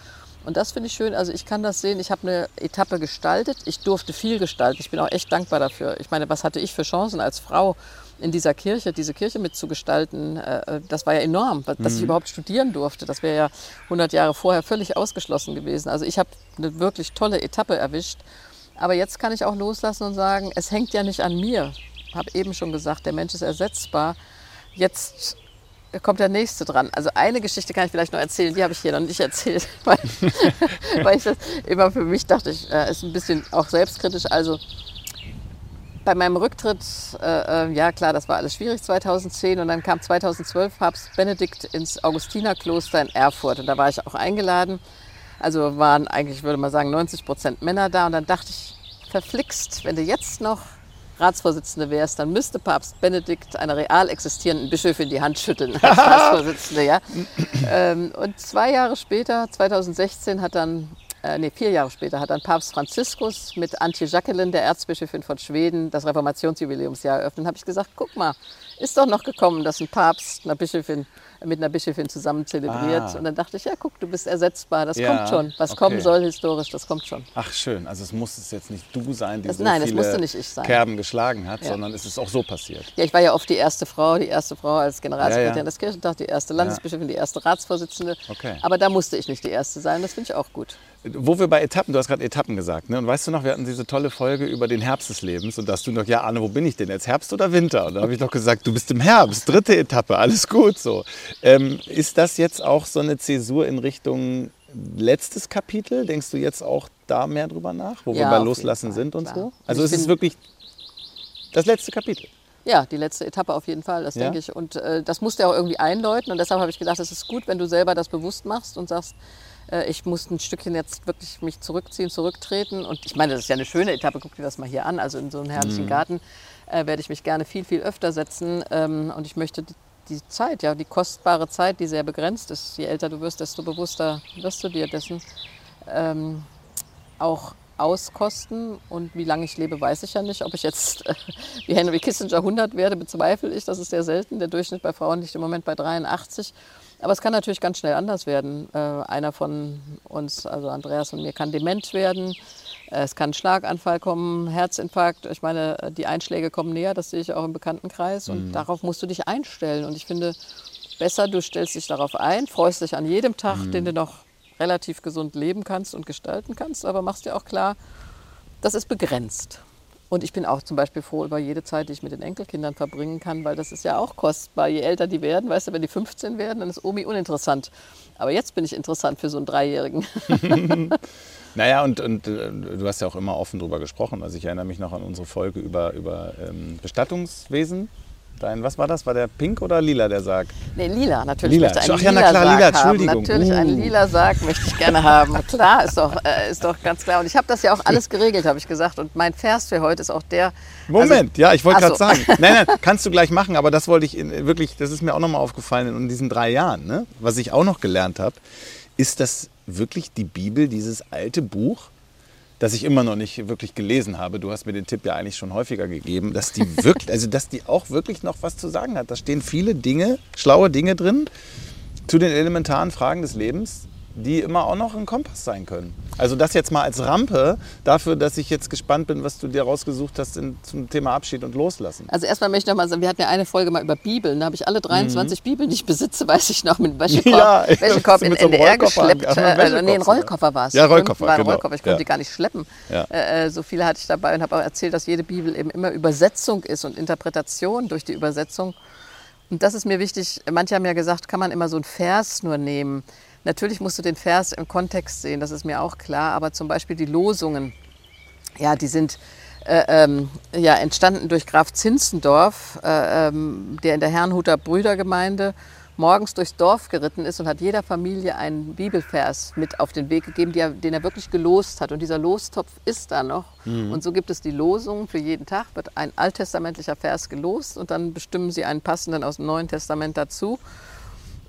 Und das finde ich schön. Also ich kann das sehen. Ich habe eine Etappe gestaltet. Ich durfte viel gestalten. Ich bin auch echt dankbar dafür. Ich meine, was hatte ich für Chancen als Frau in dieser Kirche, diese Kirche mitzugestalten? Äh, das war ja enorm, dass ich mhm. überhaupt studieren durfte. Das wäre ja 100 Jahre vorher völlig ausgeschlossen gewesen. Also ich habe eine wirklich tolle Etappe erwischt. Aber jetzt kann ich auch loslassen und sagen, es hängt ja nicht an mir. Ich habe eben schon gesagt, der Mensch ist ersetzbar. Jetzt kommt der nächste dran. Also eine Geschichte kann ich vielleicht noch erzählen, die habe ich hier noch nicht erzählt, weil, weil ich das immer für mich dachte, ich äh, ist ein bisschen auch selbstkritisch. Also bei meinem Rücktritt, äh, äh ja klar, das war alles schwierig 2010 und dann kam 2012 Papst Benedikt ins Augustinerkloster in Erfurt und da war ich auch eingeladen. Also waren eigentlich, würde man sagen, 90 Prozent Männer da und dann dachte ich, verflixt, wenn du jetzt noch Ratsvorsitzende wärst, dann müsste Papst Benedikt einer real existierenden Bischöfin die Hand schütteln als Ratsvorsitzende. Ja? Ähm, und zwei Jahre später, 2016, hat dann, äh, nee, vier Jahre später, hat dann Papst Franziskus mit Antje Jacqueline, der Erzbischöfin von Schweden, das Reformationsjubiläumsjahr eröffnet. habe ich gesagt, guck mal, ist doch noch gekommen, dass ein Papst einer Bischöfin mit einer Bischöfin zusammen zelebriert. Ah. Und dann dachte ich, ja, guck, du bist ersetzbar, das ja, kommt schon. Was okay. kommen soll historisch, das kommt schon. Ach schön, also es muss es jetzt nicht du sein, die das, so nein, viele Kerben geschlagen hat, ja. sondern es ist auch so passiert. Ja, ich war ja oft die erste Frau, die erste Frau als Generalsekretärin ja, des Kirchentags, die erste Landesbischöfin, die erste Ratsvorsitzende. Okay. Aber da musste ich nicht die erste sein, das finde ich auch gut. Wo wir bei Etappen, du hast gerade Etappen gesagt, ne? und weißt du noch, wir hatten diese tolle Folge über den Herbst des Lebens und da hast du noch, ja Anne, wo bin ich denn jetzt, Herbst oder Winter? Und da habe ich doch gesagt, du bist im Herbst, dritte Etappe, alles gut so. Ähm, ist das jetzt auch so eine Zäsur in Richtung letztes Kapitel? Denkst du jetzt auch da mehr drüber nach, wo ja, wir bei Loslassen sind und klar. so? Also ist es wirklich das letzte Kapitel? Ja, die letzte Etappe auf jeden Fall, das ja? denke ich. Und äh, das musst du auch irgendwie einläuten. Und deshalb habe ich gedacht, es ist gut, wenn du selber das bewusst machst und sagst, ich muss ein Stückchen jetzt wirklich mich zurückziehen, zurücktreten. Und ich meine, das ist ja eine schöne Etappe, guck dir das mal hier an. Also in so einem herrlichen mhm. Garten äh, werde ich mich gerne viel, viel öfter setzen. Ähm, und ich möchte die Zeit, ja, die kostbare Zeit, die sehr begrenzt ist. Je älter du wirst, desto bewusster wirst du dir dessen ähm, auch auskosten. Und wie lange ich lebe, weiß ich ja nicht. Ob ich jetzt äh, wie Henry Kissinger 100 werde, bezweifle ich. Das ist sehr selten. Der Durchschnitt bei Frauen liegt im Moment bei 83. Aber es kann natürlich ganz schnell anders werden. Äh, einer von uns, also Andreas und mir, kann dement werden. Äh, es kann ein Schlaganfall kommen, Herzinfarkt. Ich meine, die Einschläge kommen näher, das sehe ich auch im Bekanntenkreis. Und mhm. darauf musst du dich einstellen. Und ich finde, besser, du stellst dich darauf ein, freust dich an jedem Tag, mhm. den du noch relativ gesund leben kannst und gestalten kannst, aber machst dir auch klar, das ist begrenzt. Und ich bin auch zum Beispiel froh über jede Zeit, die ich mit den Enkelkindern verbringen kann, weil das ist ja auch kostbar. Je älter die werden, weißt du, wenn die 15 werden, dann ist Omi uninteressant. Aber jetzt bin ich interessant für so einen Dreijährigen. naja, und, und äh, du hast ja auch immer offen darüber gesprochen. Also ich erinnere mich noch an unsere Folge über, über ähm, Bestattungswesen. Dein, was war das? War der pink oder lila der Sarg? Nee, lila, natürlich. Lila. Möchte Ach ja, na klar, lila, Entschuldigung. Haben. Natürlich uh. einen lila Sarg möchte ich gerne haben. klar, ist doch, äh, ist doch ganz klar. Und ich habe das ja auch alles geregelt, habe ich gesagt. Und mein Vers für heute ist auch der. Moment, also, ja, ich wollte gerade so. sagen. Nein, nein, kannst du gleich machen, aber das wollte ich in, wirklich, das ist mir auch nochmal aufgefallen in diesen drei Jahren. Ne? Was ich auch noch gelernt habe, ist, dass wirklich die Bibel, dieses alte Buch, das ich immer noch nicht wirklich gelesen habe. Du hast mir den Tipp ja eigentlich schon häufiger gegeben, dass die wirklich, also dass die auch wirklich noch was zu sagen hat. Da stehen viele Dinge, schlaue Dinge drin zu den elementaren Fragen des Lebens, die immer auch noch ein Kompass sein können. Also das jetzt mal als Rampe dafür, dass ich jetzt gespannt bin, was du dir rausgesucht hast in, zum Thema Abschied und Loslassen. Also erstmal möchte ich noch mal sagen, wir hatten ja eine Folge mal über Bibeln. Da habe ich alle 23 mhm. Bibeln, die ich besitze, weiß ich noch, mit Wäschekorb, ja, Wäschekorb in so NDR geschleppt. Äh, nee, ein Rollkoffer war es. Ja, Rollkoffer, war genau. Rollkoffer. Ich konnte ja. die gar nicht schleppen. Ja. Äh, so viele hatte ich dabei und habe auch erzählt, dass jede Bibel eben immer Übersetzung ist und Interpretation durch die Übersetzung. Und das ist mir wichtig. Manche haben ja gesagt, kann man immer so einen Vers nur nehmen. Natürlich musst du den Vers im Kontext sehen, das ist mir auch klar, aber zum Beispiel die Losungen, ja, die sind äh, ähm, ja, entstanden durch Graf Zinzendorf, äh, ähm, der in der Herrnhuter Brüdergemeinde morgens durchs Dorf geritten ist und hat jeder Familie einen Bibelvers mit auf den Weg gegeben, er, den er wirklich gelost hat. Und dieser Lostopf ist da noch. Mhm. Und so gibt es die Losungen. Für jeden Tag wird ein alttestamentlicher Vers gelost und dann bestimmen sie einen passenden aus dem Neuen Testament dazu.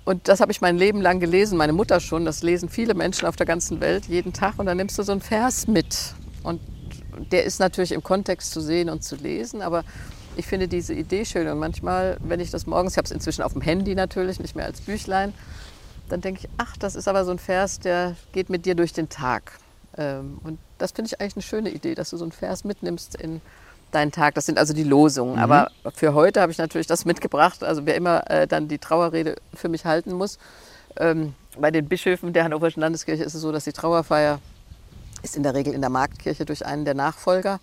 Und das habe ich mein Leben lang gelesen, meine Mutter schon. Das lesen viele Menschen auf der ganzen Welt jeden Tag. Und dann nimmst du so einen Vers mit. Und der ist natürlich im Kontext zu sehen und zu lesen. Aber ich finde diese Idee schön. Und manchmal, wenn ich das morgens, ich habe es inzwischen auf dem Handy natürlich, nicht mehr als Büchlein, dann denke ich, ach, das ist aber so ein Vers, der geht mit dir durch den Tag. Ähm, und das finde ich eigentlich eine schöne Idee, dass du so einen Vers mitnimmst in deinen Tag. Das sind also die Losungen. Mhm. Aber für heute habe ich natürlich das mitgebracht. Also wer immer äh, dann die Trauerrede für mich halten muss. Ähm, bei den Bischöfen der Hannoverschen Landeskirche ist es so, dass die Trauerfeier ist in der Regel in der Marktkirche durch einen der Nachfolger.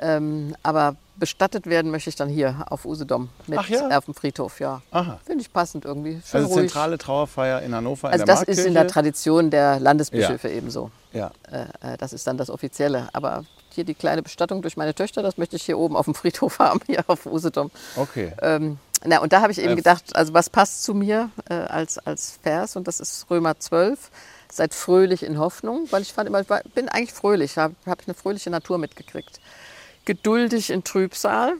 Ähm, aber bestattet werden möchte ich dann hier auf Usedom mit ja? auf dem Friedhof, ja. Finde ich passend irgendwie. Schön also ruhig. zentrale Trauerfeier in Hannover. Also in das ist in der Tradition der Landesbischöfe ja. ebenso. Ja. Äh, äh, das ist dann das Offizielle. Aber hier die kleine Bestattung durch meine Töchter, das möchte ich hier oben auf dem Friedhof haben, hier auf Usedom. Okay. Ähm, na, und da habe ich eben äh, gedacht, also was passt zu mir äh, als, als Vers? Und das ist Römer 12. Seid fröhlich in Hoffnung, weil ich fand immer, ich bin eigentlich fröhlich, habe hab ich eine fröhliche Natur mitgekriegt. Geduldig in Trübsal,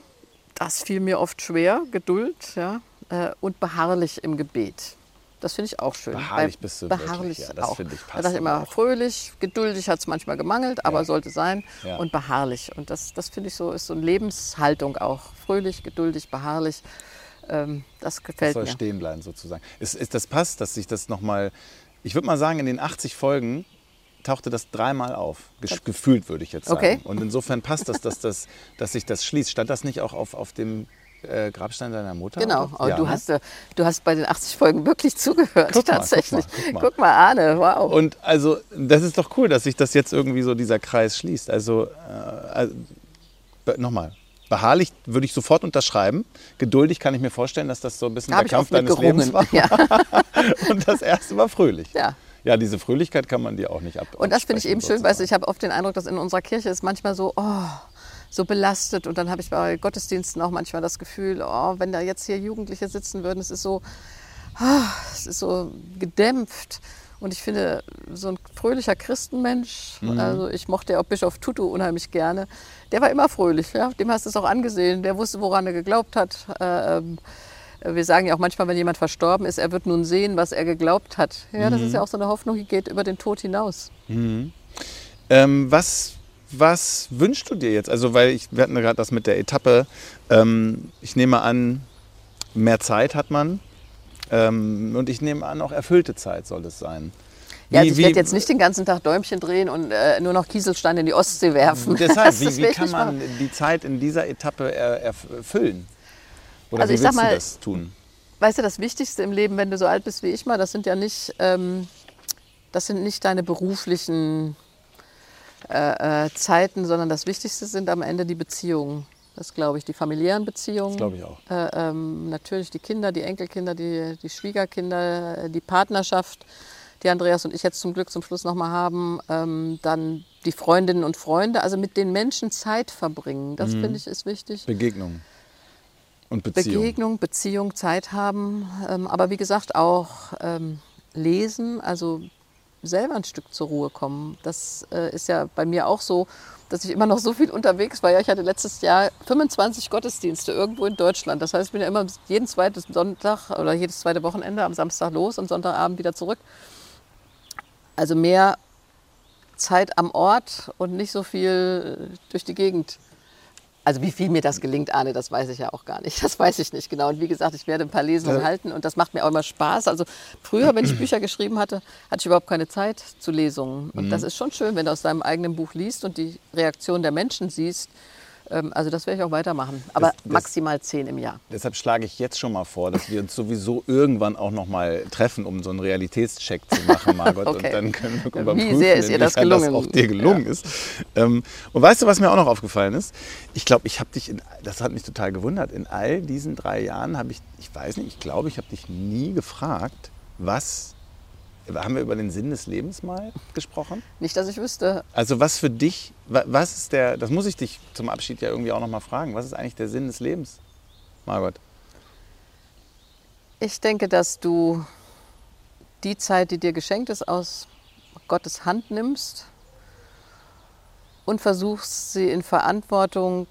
das fiel mir oft schwer, Geduld, ja, äh, und beharrlich im Gebet. Das finde ich auch schön. Beharrlich Bei, bist du beharrlich wirklich, ja, das finde ich passt. Da immer auch. fröhlich, geduldig hat es manchmal gemangelt, aber ja. sollte sein. Ja. Und beharrlich. Und das, das finde ich so, ist so eine Lebenshaltung auch. Fröhlich, geduldig, beharrlich. Ähm, das gefällt das soll mir. stehen bleiben sozusagen. Ist, ist das passt, dass sich das nochmal, ich würde mal sagen, in den 80 Folgen tauchte das dreimal auf. Ge gefühlt würde ich jetzt sagen. Okay. Und insofern passt das, dass, das, dass sich das schließt. Stand das nicht auch auf, auf dem äh, Grabstein deiner Mutter? Genau, ja, du, ne? hast, äh, du hast bei den 80 Folgen wirklich zugehört, guck tatsächlich. Mal, guck, mal, guck, mal. Arne, wow. Und also, das ist doch cool, dass sich das jetzt irgendwie so dieser Kreis schließt. Also, äh, also nochmal. Beharrlich würde ich sofort unterschreiben. Geduldig kann ich mir vorstellen, dass das so ein bisschen da der Kampf deines gerungen. Lebens war. Ja. Und das erste war fröhlich. Ja. Ja, diese Fröhlichkeit kann man dir auch nicht ab. Und das finde ich eben schön, weil ich habe oft den Eindruck, dass in unserer Kirche ist manchmal so, oh, so belastet. Und dann habe ich bei Gottesdiensten auch manchmal das Gefühl, oh, wenn da jetzt hier Jugendliche sitzen würden, es ist so, oh, es ist so gedämpft. Und ich finde, so ein fröhlicher Christenmensch, mhm. also ich mochte ja auch Bischof Tutu unheimlich gerne, der war immer fröhlich. Ja? Dem hast du es auch angesehen. Der wusste, woran er geglaubt hat. Ähm, wir sagen ja auch manchmal, wenn jemand verstorben ist, er wird nun sehen, was er geglaubt hat. Ja, das ist ja auch so eine Hoffnung, die geht über den Tod hinaus. Mhm. Ähm, was, was wünschst du dir jetzt? Also, weil ich, wir hatten gerade das mit der Etappe. Ähm, ich nehme an, mehr Zeit hat man. Ähm, und ich nehme an, auch erfüllte Zeit soll es sein. Wie, ja, also ich werde jetzt nicht den ganzen Tag Däumchen drehen und äh, nur noch Kieselsteine in die Ostsee werfen. Deshalb, wie, wie kann man die Zeit in dieser Etappe erfüllen? Oder also wie ich sag willst mal, du das tun? Weißt du, das Wichtigste im Leben, wenn du so alt bist wie ich mal, das sind ja nicht, ähm, das sind nicht deine beruflichen äh, äh, Zeiten, sondern das Wichtigste sind am Ende die Beziehungen. Das glaube ich, die familiären Beziehungen. Das glaube ich auch. Äh, ähm, natürlich die Kinder, die Enkelkinder, die, die Schwiegerkinder, die Partnerschaft, die Andreas und ich jetzt zum Glück zum Schluss nochmal haben. Ähm, dann die Freundinnen und Freunde, also mit den Menschen Zeit verbringen. Das Mhm. finde ich ist wichtig. Begegnungen. Und Beziehung. Begegnung, Beziehung, Zeit haben. Ähm, aber wie gesagt, auch ähm, lesen, also selber ein Stück zur Ruhe kommen. Das äh, ist ja bei mir auch so, dass ich immer noch so viel unterwegs war. Ja, ich hatte letztes Jahr 25 Gottesdienste irgendwo in Deutschland. Das heißt, ich bin ja immer jeden zweiten Sonntag oder jedes zweite Wochenende am Samstag los und Sonntagabend wieder zurück. Also mehr Zeit am Ort und nicht so viel durch die Gegend. Also wie viel mir das gelingt, Arne, das weiß ich ja auch gar nicht. Das weiß ich nicht genau. Und wie gesagt, ich werde ein paar Lesungen ja. halten und das macht mir auch immer Spaß. Also früher, wenn ich Bücher geschrieben hatte, hatte ich überhaupt keine Zeit zu Lesungen. Und mhm. das ist schon schön, wenn du aus deinem eigenen Buch liest und die Reaktion der Menschen siehst. Ähm, also das werde ich auch weitermachen, aber das, das, maximal zehn im Jahr. Deshalb schlage ich jetzt schon mal vor, dass wir uns sowieso irgendwann auch noch mal treffen, um so einen Realitätscheck zu machen, Margot. okay. Und dann können wir überprüfen, Wie sehr ist ihr das gelungen? das auch dir gelungen ja. ist. Ähm, und weißt du, was mir auch noch aufgefallen ist? Ich glaube, ich habe dich, in, das hat mich total gewundert, in all diesen drei Jahren habe ich, ich weiß nicht, ich glaube, ich habe dich nie gefragt, was haben wir über den Sinn des Lebens mal gesprochen? Nicht, dass ich wüsste. Also was für dich, was ist der, das muss ich dich zum Abschied ja irgendwie auch noch mal fragen, was ist eigentlich der Sinn des Lebens, Margot? Ich denke, dass du die Zeit, die dir geschenkt ist, aus Gottes Hand nimmst und versuchst, sie in Verantwortung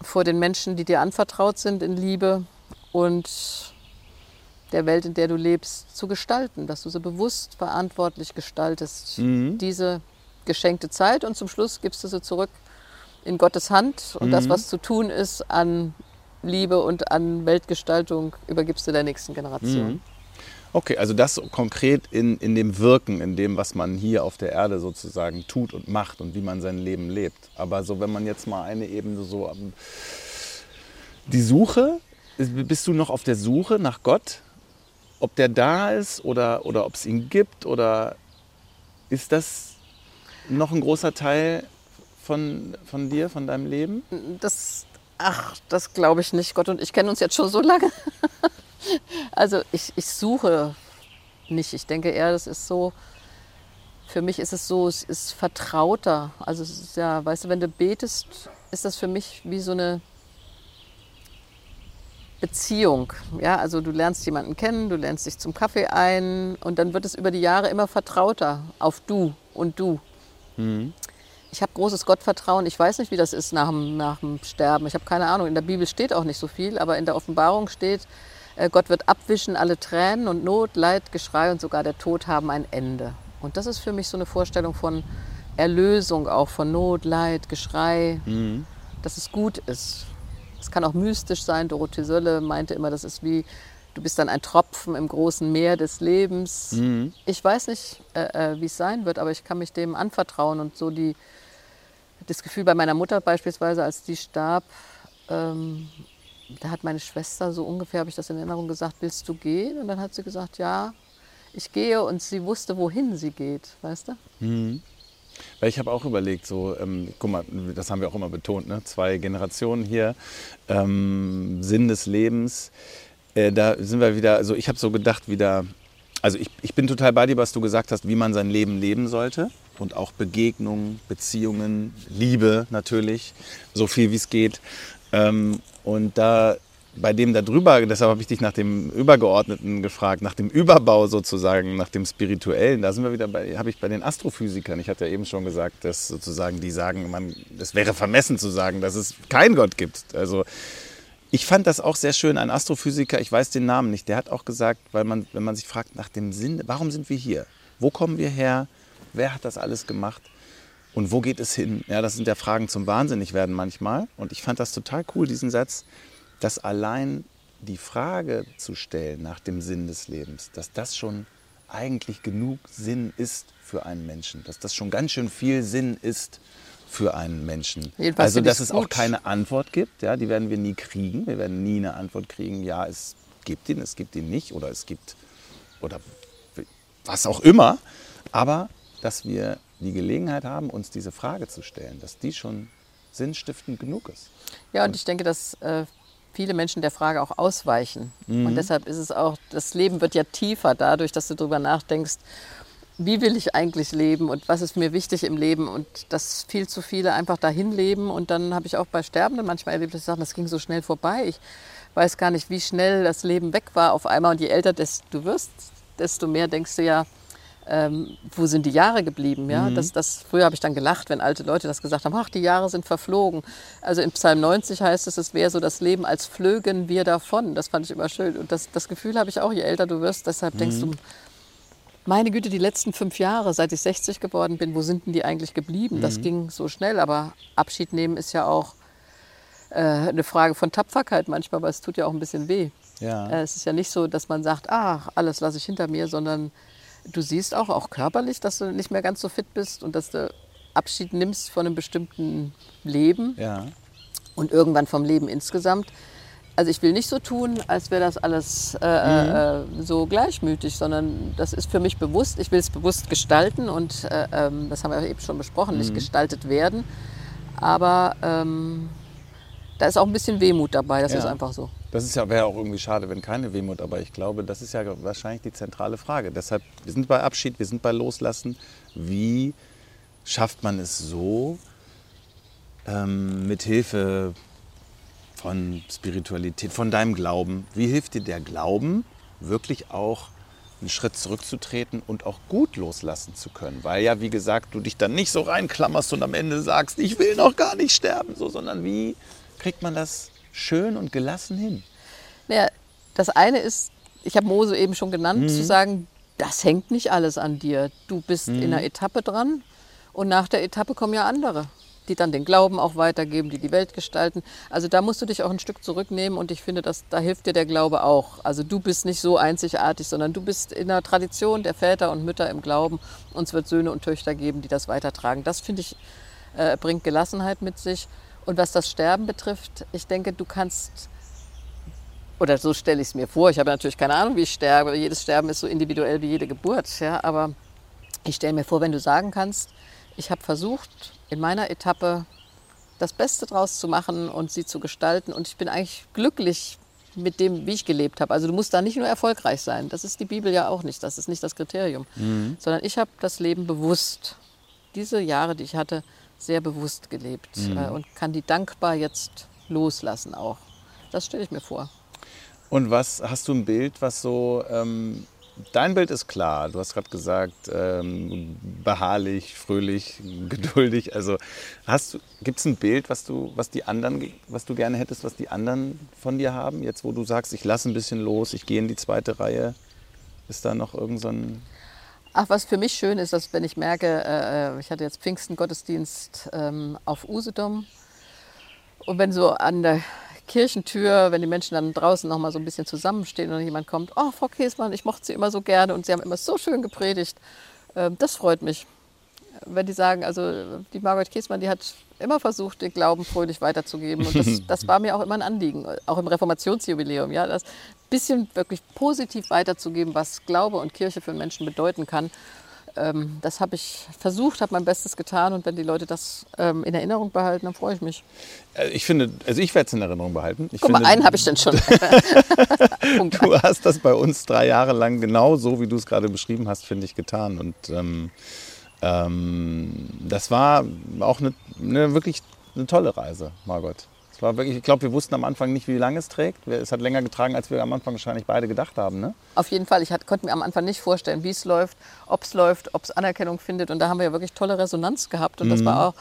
vor den Menschen, die dir anvertraut sind, in Liebe und der Welt, in der du lebst, zu gestalten, dass du sie bewusst verantwortlich gestaltest. Mhm. Diese geschenkte Zeit und zum Schluss gibst du sie zurück in Gottes Hand und mhm. das, was zu tun ist an Liebe und an Weltgestaltung, übergibst du der nächsten Generation. Mhm. Okay, also das konkret in, in dem Wirken, in dem, was man hier auf der Erde sozusagen tut und macht und wie man sein Leben lebt. Aber so, wenn man jetzt mal eine Ebene so die Suche, bist du noch auf der Suche nach Gott? Ob der da ist oder, oder ob es ihn gibt? Oder ist das noch ein großer Teil von, von dir, von deinem Leben? Das, ach, das glaube ich nicht. Gott und ich kennen uns jetzt schon so lange. also ich, ich suche nicht. Ich denke eher, das ist so, für mich ist es so, es ist vertrauter. Also es ist ja, weißt du, wenn du betest, ist das für mich wie so eine Beziehung. Ja, also du lernst jemanden kennen, du lernst dich zum Kaffee ein und dann wird es über die Jahre immer vertrauter auf du und du. Mhm. Ich habe großes Gottvertrauen. Ich weiß nicht, wie das ist nach dem, nach dem Sterben. Ich habe keine Ahnung. In der Bibel steht auch nicht so viel, aber in der Offenbarung steht, äh, Gott wird abwischen alle Tränen und Not, Leid, Geschrei und sogar der Tod haben ein Ende. Und das ist für mich so eine Vorstellung von Erlösung auch, von Not, Leid, Geschrei, mhm. dass es gut ist. Es kann auch mystisch sein. Dorothee Sölle meinte immer, das ist wie, du bist dann ein Tropfen im großen Meer des Lebens. Mhm. Ich weiß nicht, äh, äh, wie es sein wird, aber ich kann mich dem anvertrauen. Und so die, das Gefühl bei meiner Mutter beispielsweise, als die starb, ähm, da hat meine Schwester so ungefähr, habe ich das in Erinnerung gesagt, willst du gehen? Und dann hat sie gesagt, ja, ich gehe. Und sie wusste, wohin sie geht, weißt du? Mhm. Weil ich habe auch überlegt, so, ähm, guck mal, das haben wir auch immer betont, ne? zwei Generationen hier, ähm, Sinn des Lebens. Äh, da sind wir wieder, also ich habe so gedacht, wieder, also ich, ich bin total bei dir, was du gesagt hast, wie man sein Leben leben sollte. Und auch Begegnungen, Beziehungen, Liebe natürlich, so viel wie es geht. Ähm, und da bei dem da drüber, deshalb habe ich dich nach dem Übergeordneten gefragt, nach dem Überbau sozusagen, nach dem Spirituellen. Da sind wir wieder bei, habe ich bei den Astrophysikern, ich hatte ja eben schon gesagt, dass sozusagen die sagen, man, es wäre vermessen zu sagen, dass es keinen Gott gibt. Also ich fand das auch sehr schön. Ein Astrophysiker, ich weiß den Namen nicht, der hat auch gesagt, weil man, wenn man sich fragt nach dem Sinn, warum sind wir hier? Wo kommen wir her? Wer hat das alles gemacht? Und wo geht es hin? Ja, das sind ja Fragen zum Wahnsinnigwerden manchmal. Und ich fand das total cool, diesen Satz dass allein die Frage zu stellen nach dem Sinn des Lebens, dass das schon eigentlich genug Sinn ist für einen Menschen, dass das schon ganz schön viel Sinn ist für einen Menschen. Jedenfalls also dass es gut. auch keine Antwort gibt, ja, die werden wir nie kriegen. Wir werden nie eine Antwort kriegen, ja, es gibt ihn, es gibt ihn nicht oder es gibt oder was auch immer. Aber dass wir die Gelegenheit haben, uns diese Frage zu stellen, dass die schon sinnstiftend genug ist. Ja, und, und ich denke, dass äh, viele Menschen der Frage auch ausweichen. Mhm. Und deshalb ist es auch, das Leben wird ja tiefer dadurch, dass du darüber nachdenkst, wie will ich eigentlich leben und was ist mir wichtig im Leben und dass viel zu viele einfach dahin leben und dann habe ich auch bei Sterbenden manchmal erlebt, dass sie sagen, das ging so schnell vorbei. Ich weiß gar nicht, wie schnell das Leben weg war auf einmal. Und je älter du wirst, desto mehr denkst du ja, ähm, wo sind die Jahre geblieben? Ja? Mhm. Das, das, früher habe ich dann gelacht, wenn alte Leute das gesagt haben, ach, die Jahre sind verflogen. Also in Psalm 90 heißt es, es wäre so das Leben, als flögen wir davon. Das fand ich immer schön. Und das, das Gefühl habe ich auch, je älter du wirst, deshalb mhm. denkst du, meine Güte, die letzten fünf Jahre, seit ich 60 geworden bin, wo sind denn die eigentlich geblieben? Mhm. Das ging so schnell, aber Abschied nehmen ist ja auch äh, eine Frage von Tapferkeit manchmal, weil es tut ja auch ein bisschen weh. Ja. Äh, es ist ja nicht so, dass man sagt, ach, alles lasse ich hinter mir, sondern du siehst auch, auch körperlich, dass du nicht mehr ganz so fit bist und dass du Abschied nimmst von einem bestimmten Leben ja. und irgendwann vom Leben insgesamt. Also ich will nicht so tun, als wäre das alles äh, mhm. äh, so gleichmütig, sondern das ist für mich bewusst. Ich will es bewusst gestalten und äh, ähm, das haben wir eben schon besprochen, mhm. nicht gestaltet werden. Aber ähm, da ist auch ein bisschen Wehmut dabei, das ja. ist einfach so. Das ist ja, wäre auch irgendwie schade, wenn keine Wehmut, aber ich glaube, das ist ja wahrscheinlich die zentrale Frage. Deshalb, wir sind bei Abschied, wir sind bei Loslassen. Wie schafft man es so, ähm, mit Hilfe von Spiritualität, von deinem Glauben, wie hilft dir der Glauben, wirklich auch einen Schritt zurückzutreten und auch gut loslassen zu können. Weil ja, wie gesagt, du dich dann nicht so reinklammerst und am Ende sagst, ich will noch gar nicht sterben, so, sondern wie kriegt man das schön und gelassen hin? Naja, das eine ist, ich habe Mose eben schon genannt, mhm. zu sagen, das hängt nicht alles an dir. Du bist mhm. in einer Etappe dran und nach der Etappe kommen ja andere, die dann den Glauben auch weitergeben, die die Welt gestalten. Also da musst du dich auch ein Stück zurücknehmen und ich finde, dass, da hilft dir der Glaube auch. Also du bist nicht so einzigartig, sondern du bist in der Tradition der Väter und Mütter im Glauben und es wird Söhne und Töchter geben, die das weitertragen. Das finde ich, äh, bringt Gelassenheit mit sich. Und was das Sterben betrifft, ich denke, du kannst, oder so stelle ich es mir vor, ich habe natürlich keine Ahnung, wie ich sterbe, jedes Sterben ist so individuell wie jede Geburt, ja, aber ich stelle mir vor, wenn du sagen kannst, ich habe versucht, in meiner Etappe das Beste draus zu machen und sie zu gestalten und ich bin eigentlich glücklich mit dem, wie ich gelebt habe. Also du musst da nicht nur erfolgreich sein, das ist die Bibel ja auch nicht, das ist nicht das Kriterium, mhm. sondern ich habe das Leben bewusst, diese Jahre, die ich hatte, sehr bewusst gelebt mhm. äh, und kann die dankbar jetzt loslassen auch. Das stelle ich mir vor. Und was hast du ein Bild, was so ähm, dein Bild ist klar. Du hast gerade gesagt ähm, beharrlich, fröhlich, geduldig. Also gibt es ein Bild, was du, was die anderen, was du gerne hättest, was die anderen von dir haben? Jetzt, wo du sagst, ich lasse ein bisschen los, ich gehe in die zweite Reihe, ist da noch irgend so ein Ach, was für mich schön ist, dass wenn ich merke, äh, äh, ich hatte jetzt Pfingsten-Gottesdienst ähm, auf Usedom und wenn so an der Kirchentür, wenn die Menschen dann draußen noch mal so ein bisschen zusammenstehen und jemand kommt, oh, Frau Käsmann, ich mochte Sie immer so gerne und Sie haben immer so schön gepredigt, äh, das freut mich. Wenn die sagen, also die Margaret Käsmann, die hat immer versucht, den Glauben fröhlich weiterzugeben. Und das, das war mir auch immer ein Anliegen, auch im Reformationsjubiläum. Ja, das bisschen wirklich positiv weiterzugeben, was Glaube und Kirche für Menschen bedeuten kann. Ähm, das habe ich versucht, habe mein Bestes getan und wenn die Leute das ähm, in Erinnerung behalten, dann freue ich mich. Äh, ich finde, also ich werde es in Erinnerung behalten. Ich Guck finde, mal, einen habe ich denn schon. du hast das bei uns drei Jahre lang genau so, wie du es gerade beschrieben hast, finde ich, getan. Und ähm, ähm, das war auch eine, eine wirklich eine tolle Reise, Margot. Es war wirklich, ich glaube, wir wussten am Anfang nicht, wie lange es trägt. Es hat länger getragen, als wir am Anfang wahrscheinlich beide gedacht haben. Ne? Auf jeden Fall. Ich hat, konnte mir am Anfang nicht vorstellen, wie es läuft, ob es läuft, ob es Anerkennung findet. Und da haben wir ja wirklich tolle Resonanz gehabt. Und mhm. das war auch,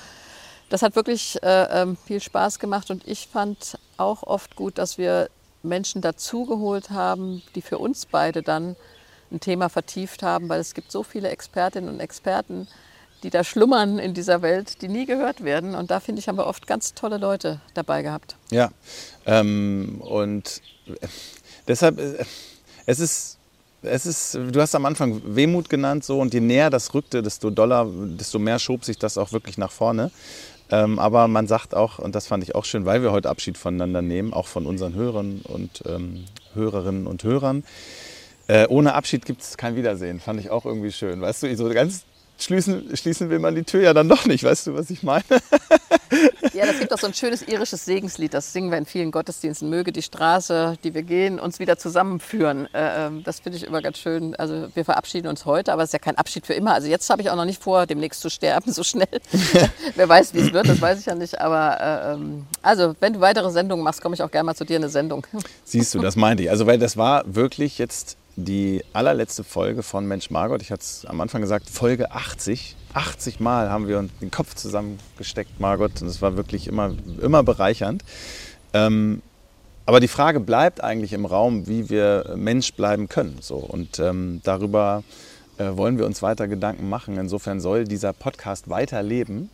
das hat wirklich äh, ähm, viel Spaß gemacht. Und ich fand auch oft gut, dass wir Menschen dazugeholt haben, die für uns beide dann ein Thema vertieft haben, weil es gibt so viele Expertinnen und Experten, die da schlummern in dieser Welt, die nie gehört werden. Und da finde ich, haben wir oft ganz tolle Leute dabei gehabt. Ja, ähm, und deshalb, äh, es ist, es ist, du hast am Anfang Wehmut genannt, so, und je näher das rückte, desto doller, desto mehr schob sich das auch wirklich nach vorne. Ähm, aber man sagt auch, und das fand ich auch schön, weil wir heute Abschied voneinander nehmen, auch von unseren Hörern und ähm, Hörerinnen und Hörern, äh, ohne Abschied gibt es kein Wiedersehen. Fand ich auch irgendwie schön. Weißt du, so ganz schließen, schließen will man die Tür ja dann doch nicht. Weißt du, was ich meine? Ja, das gibt auch so ein schönes irisches Segenslied, das singen wir in vielen Gottesdiensten. Möge die Straße, die wir gehen, uns wieder zusammenführen. Äh, ähm, das finde ich immer ganz schön. Also wir verabschieden uns heute, aber es ist ja kein Abschied für immer. Also jetzt habe ich auch noch nicht vor, demnächst zu sterben, so schnell. Wer weiß, wie es wird, das weiß ich ja nicht. Aber äh, ähm, also, wenn du weitere Sendungen machst, komme ich auch gerne mal zu dir in eine Sendung. Siehst du, das meinte ich. Also, weil das war wirklich jetzt die allerletzte Folge von Mensch Margot. Ich hatte es am Anfang gesagt, Folge 80. 80 Mal haben wir uns den Kopf zusammengesteckt, Margot. Und es war wirklich immer, immer bereichernd. Ähm, aber die Frage bleibt eigentlich im Raum, wie wir Mensch bleiben können. So. Und ähm, darüber äh, wollen wir uns weiter Gedanken machen. Insofern soll dieser Podcast weiterleben.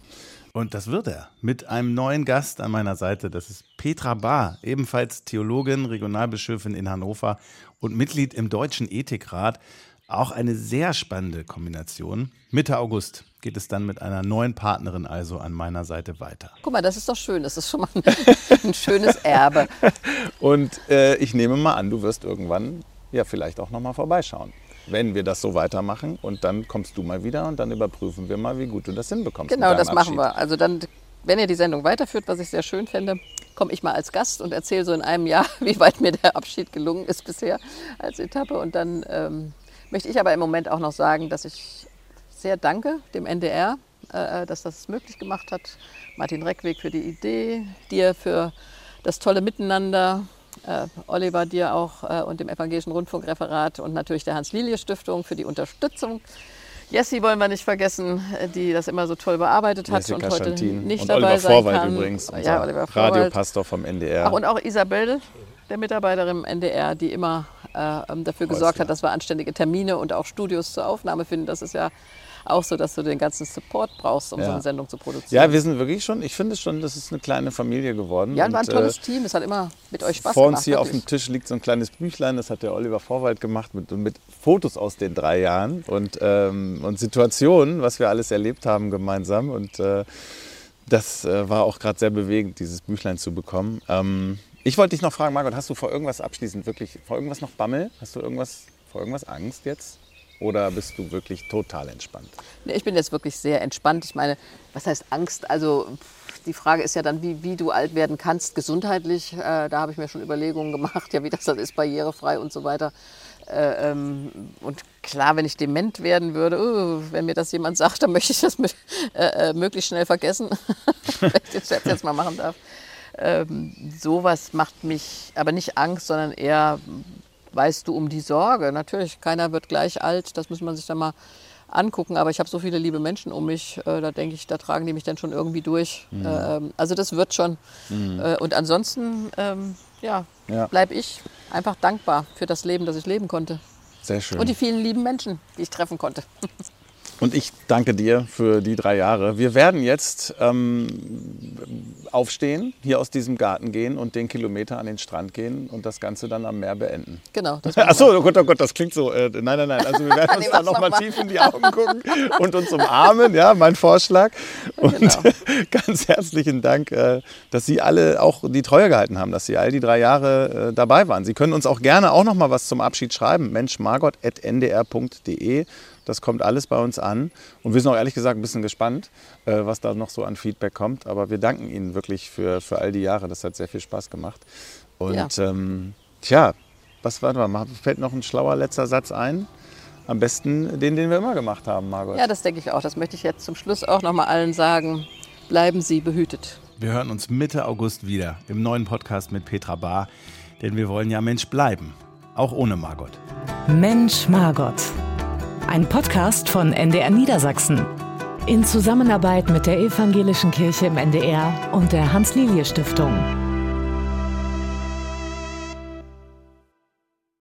Und das wird er mit einem neuen Gast an meiner Seite. Das ist Petra Bahr, ebenfalls Theologin, Regionalbischöfin in Hannover und Mitglied im Deutschen Ethikrat. Auch eine sehr spannende Kombination. Mitte August geht es dann mit einer neuen Partnerin also an meiner Seite weiter. Guck mal, das ist doch schön. Das ist schon mal ein, ein schönes Erbe. Und äh, ich nehme mal an, du wirst irgendwann ja vielleicht auch noch mal vorbeischauen wenn wir das so weitermachen. Und dann kommst du mal wieder und dann überprüfen wir mal, wie gut du das hinbekommst. Genau, das machen wir. Also dann, wenn ihr die Sendung weiterführt, was ich sehr schön fände, komme ich mal als Gast und erzähle so in einem Jahr, wie weit mir der Abschied gelungen ist bisher als Etappe. Und dann ähm, möchte ich aber im Moment auch noch sagen, dass ich sehr danke dem NDR, äh, dass das möglich gemacht hat. Martin Reckweg für die Idee, dir für das tolle Miteinander, äh, Oliver, dir auch äh, und dem Evangelischen Rundfunkreferat und natürlich der Hans-Lilie-Stiftung für die Unterstützung. Jessie wollen wir nicht vergessen, äh, die das immer so toll bearbeitet hat Jessica und heute Schantin. nicht und dabei Oliver sein Vorwald kann. übrigens, ja, Oliver Vorwald. Radiopastor vom NDR. Ach, und auch Isabel, der Mitarbeiterin im NDR, die immer äh, ähm, dafür gesorgt Häusler. hat, dass wir anständige Termine und auch Studios zur Aufnahme finden. Das ist ja auch so, dass du den ganzen Support brauchst, um Ja. so eine Sendung zu produzieren. ja, wir sind wirklich schon, ich finde schon, das ist eine kleine Familie geworden. Ja, war ein Und, tolles äh, Team. Es hat immer mit euch Spaß Vor gemacht. uns hier auf wirklich. dem Tisch liegt so ein kleines Büchlein, das hat der Oliver Vorwald gemacht mit, mit Fotos aus den drei Jahren und, ähm, und Situationen, was wir alles erlebt haben gemeinsam. Und äh, das äh, war auch gerade sehr bewegend, dieses Büchlein zu bekommen. Ähm, ich wollte dich noch fragen, Margot, hast du vor irgendwas abschließend wirklich, vor irgendwas noch Bammel? Hast du irgendwas, vor irgendwas Angst jetzt? Oder bist du wirklich total entspannt? Ich bin jetzt wirklich sehr entspannt. Ich meine, was heißt Angst? Also die Frage ist ja dann, wie, wie du alt werden kannst, gesundheitlich. Äh, da habe ich mir schon Überlegungen gemacht, ja, wie das dann ist, barrierefrei und so weiter. Äh, ähm, und klar, wenn ich dement werden würde, uh, wenn mir das jemand sagt, dann möchte ich das mit, äh, äh, möglichst schnell vergessen, wenn ich den Scherz jetzt mal machen darf. Ähm, sowas macht mich aber nicht Angst, sondern eher weißt du um die Sorge. Natürlich, keiner wird gleich alt, das muss man sich dann mal angucken, aber ich habe so viele liebe Menschen um mich, äh, da denke ich, da tragen die mich dann schon irgendwie durch. Ähm, also das wird schon. Äh, und ansonsten, ähm, ja, Ja. bleibe ich einfach dankbar für das Leben, das ich leben konnte. Sehr schön. Und die vielen lieben Menschen, die ich treffen konnte. Und ich danke dir für die drei Jahre. Wir werden jetzt ähm, aufstehen, hier aus diesem Garten gehen und den Kilometer an den Strand gehen und das Ganze dann am Meer beenden. Genau. Achso, oh Gott, oh Gott, das klingt so. Äh, nein, nein, nein. Also wir werden uns mach's nochmal noch mal. tief in die Augen gucken und uns umarmen, ja, mein Vorschlag. Und Genau. ganz herzlichen Dank, äh, dass Sie alle auch die Treue gehalten haben, dass Sie all die drei Jahre äh, dabei waren. Sie können uns auch gerne auch nochmal was zum Abschied schreiben. menschmargot.ndr.de. Das kommt alles bei uns an. Und wir sind auch ehrlich gesagt ein bisschen gespannt, äh, was da noch so an Feedback kommt. Aber wir danken Ihnen wirklich für, für all die Jahre. Das hat sehr viel Spaß gemacht. Und Ja. ähm, tja, was war mal? Fällt noch ein schlauer letzter Satz ein? Am besten den, den wir immer gemacht haben, Margot. Ja, das denke ich auch. Das möchte ich jetzt zum Schluss auch noch mal allen sagen. Bleiben Sie behütet. Wir hören uns Mitte August wieder im neuen Podcast mit Petra Bahr, denn wir wollen ja Mensch bleiben, auch ohne Margot. Mensch Margot. Ein Podcast von NDR Niedersachsen. In Zusammenarbeit mit der Evangelischen Kirche im NDR und der Hans-Lilie-Stiftung.